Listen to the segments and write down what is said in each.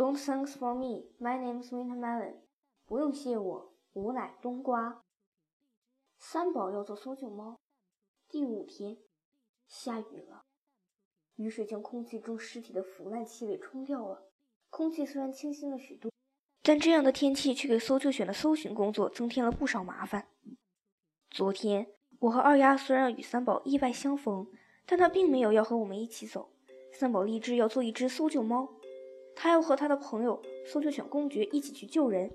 Don't thanks for me. My name's Wintermelon. 不用谢我，我乃冬瓜。三宝要做搜救猫。第五天，下雨了，雨水将空气中尸体的腐烂气味冲掉了。空气虽然清新了许多，但这样的天气却给搜救犬的搜寻工作增添了不少麻烦。昨天，我和二丫虽然与三宝意外相逢，但他并没有要和我们一起走。三宝立志要做一只搜救猫，他要和他的朋友搜救犬公爵一起去救人。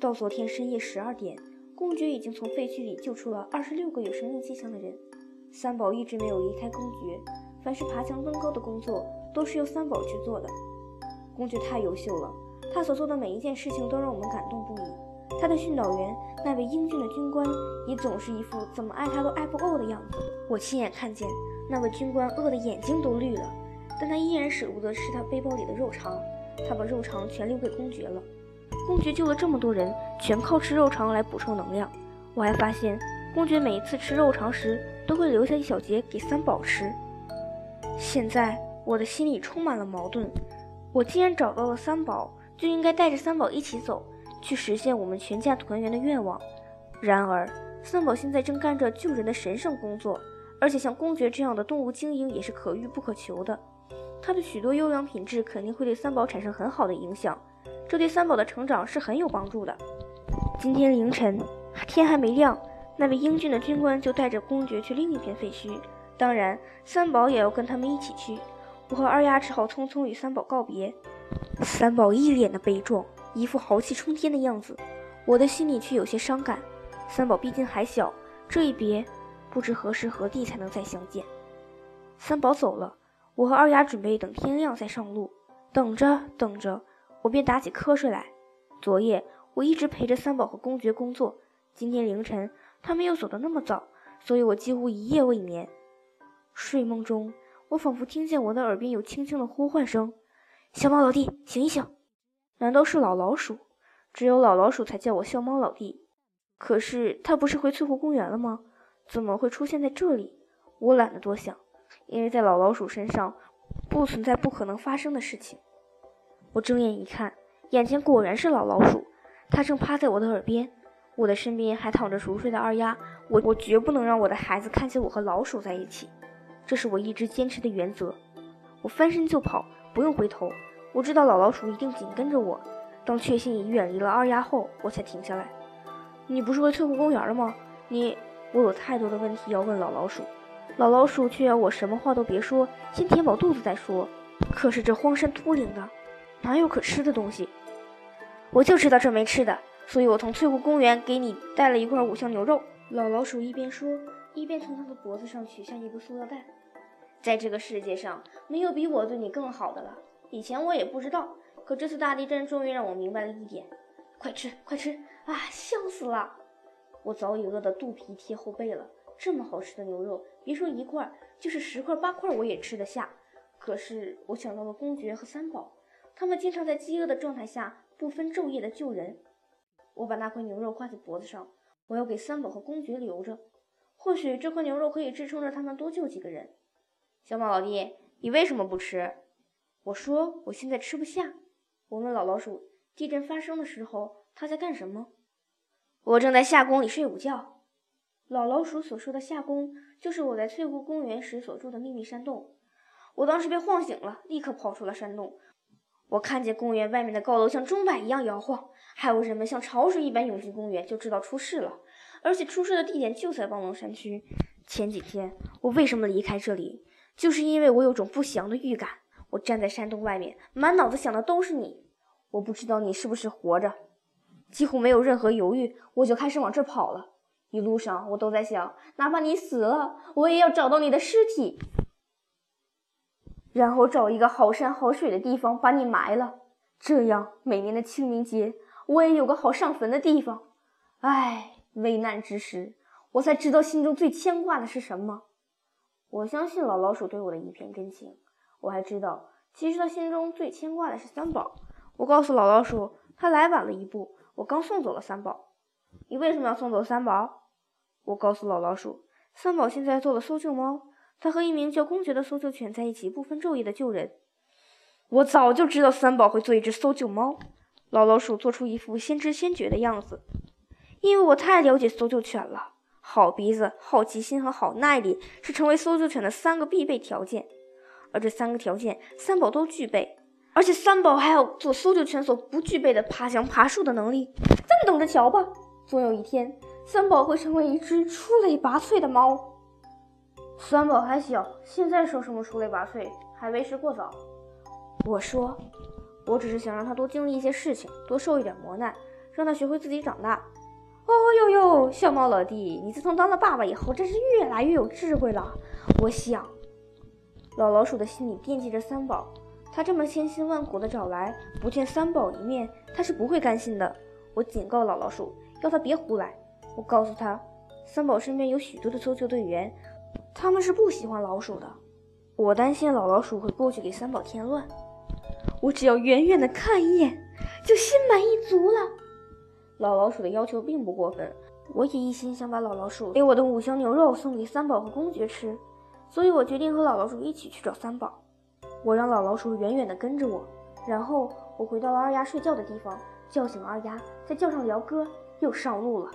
到昨天深夜十二点，公爵已经从废墟里救出了二十六个有生命迹象的人。三宝一直没有离开公爵，凡是爬墙登高的工作都是由三宝去做的。公爵太优秀了，他所做的每一件事情都让我们感动不已。他的训导员那位英俊的军官也总是一副怎么爱他都爱不够的样子。我亲眼看见那位军官饿得眼睛都绿了，但他依然舍不得吃他背包里的肉肠，他把肉肠全留给公爵了。公爵救了这么多人，全靠吃肉肠来补充能量。我还发现，公爵每一次吃肉肠时都会留下一小节给三宝吃。现在我的心里充满了矛盾。我既然找到了三宝，就应该带着三宝一起走，去实现我们全家团圆的愿望。然而，三宝现在正干着救人的神圣工作，而且像公爵这样的动物精英也是可遇不可求的。他的许多优良品质肯定会对三宝产生很好的影响，这对三宝的成长是很有帮助的。今天凌晨，天还没亮，那位英俊的军官就带着公爵去另一片废墟，当然，三宝也要跟他们一起去。我和二丫只好匆匆与三宝告别，三宝一脸的悲壮，一副豪气冲天的样子，我的心里却有些伤感。三宝毕竟还小，这一别，不知何时何地才能再相见。三宝走了，我和二丫准备等天亮再上路。等着等着，我便打起瞌睡来。昨夜我一直陪着三宝和公爵工作，今天凌晨他们又走得那么早，所以我几乎一夜未眠。睡梦中。我仿佛听见我的耳边有轻轻的呼唤声：“小猫老弟，醒一醒！”难道是老老鼠？只有老老鼠才叫我小猫老弟。可是他不是回翠湖公园了吗？怎么会出现在这里？我懒得多想，因为在老老鼠身上不存在不可能发生的事情。我睁眼一看，眼前果然是老老鼠，它正趴在我的耳边。我的身边还躺着熟睡的二丫。我我绝不能让我的孩子看见我和老鼠在一起。这是我一直坚持的原则。我翻身就跑，不用回头。我知道老老鼠一定紧跟着我。当确信已远离了二丫后，我才停下来。你不是回翠湖公园了吗？你……我有太多的问题要问老老鼠，老老鼠却要我什么话都别说，先填饱肚子再说。可是这荒山秃岭的，哪有可吃的东西？我就知道这没吃的，所以我从翠湖公园给你带了一块五香牛肉。老老鼠一边说。一边从他的脖子上取下一个塑料袋，在这个世界上没有比我对你更好的了。以前我也不知道，可这次大地震终于让我明白了一点。快吃，快吃！啊，香死了！我早已饿得肚皮贴后背了。这么好吃的牛肉，别说一块，就是十块八块我也吃得下。可是我想到了公爵和三宝，他们经常在饥饿的状态下不分昼夜的救人。我把那块牛肉挂在脖子上，我要给三宝和公爵留着。或许这块牛肉可以支撑着他们多救几个人。小马老弟，你为什么不吃？我说我现在吃不下。我问老老鼠，地震发生的时候他在干什么？我正在夏宫里睡午觉。老老鼠所说的夏宫，就是我在翠湖公园时所住的秘密山洞。我当时被晃醒了，立刻跑出了山洞。我看见公园外面的高楼像钟摆一样摇晃，还有人们像潮水一般涌进公园，就知道出事了。而且出事的地点就在望龙山区。前几天我为什么离开这里，就是因为我有种不祥的预感。我站在山洞外面，满脑子想的都是你。我不知道你是不是活着，几乎没有任何犹豫，我就开始往这跑了。一路上我都在想，哪怕你死了，我也要找到你的尸体，然后找一个好山好水的地方把你埋了。这样每年的清明节，我也有个好上坟的地方。唉。危难之时，我才知道心中最牵挂的是什么。我相信老老鼠对我的一片真情。我还知道，其实他心中最牵挂的是三宝。我告诉老老鼠，他来晚了一步。我刚送走了三宝。你为什么要送走三宝？我告诉老老鼠，三宝现在做了搜救猫，他和一名叫公爵的搜救犬在一起，不分昼夜的救人。我早就知道三宝会做一只搜救猫。老老鼠做出一副先知先觉的样子，因为我太了解搜救犬了。好鼻子、好奇心和好耐力是成为搜救犬的三个必备条件，而这三个条件三宝都具备。而且三宝还有做搜救犬所不具备的爬墙、爬树的能力。咱们等着瞧吧，总有一天，三宝会成为一只出类拔萃的猫。三宝还小，现在说什么出类拔萃还为时过早。我说，我只是想让他多经历一些事情，多受一点磨难，让他学会自己长大。哦呦呦，小猫老弟，你自从当了爸爸以后，真是越来越有智慧了。我想，老老鼠的心里惦记着三宝。他这么千辛万苦的找来，不见三宝一面，他是不会甘心的。我警告老老鼠，要他别胡来。我告诉他，三宝身边有许多的搜救队员，他们是不喜欢老鼠的。我担心老老鼠会过去给三宝添乱。我只要远远的看一眼，就心满意足了。老老鼠的要求并不过分，我也一心想把老老鼠给我的五香牛肉送给三宝和公爵吃，所以我决定和老老鼠一起去找三宝。我让老老鼠远远地跟着我，然后我回到了二丫睡觉的地方，叫醒二丫，再叫上辽哥，又上路了。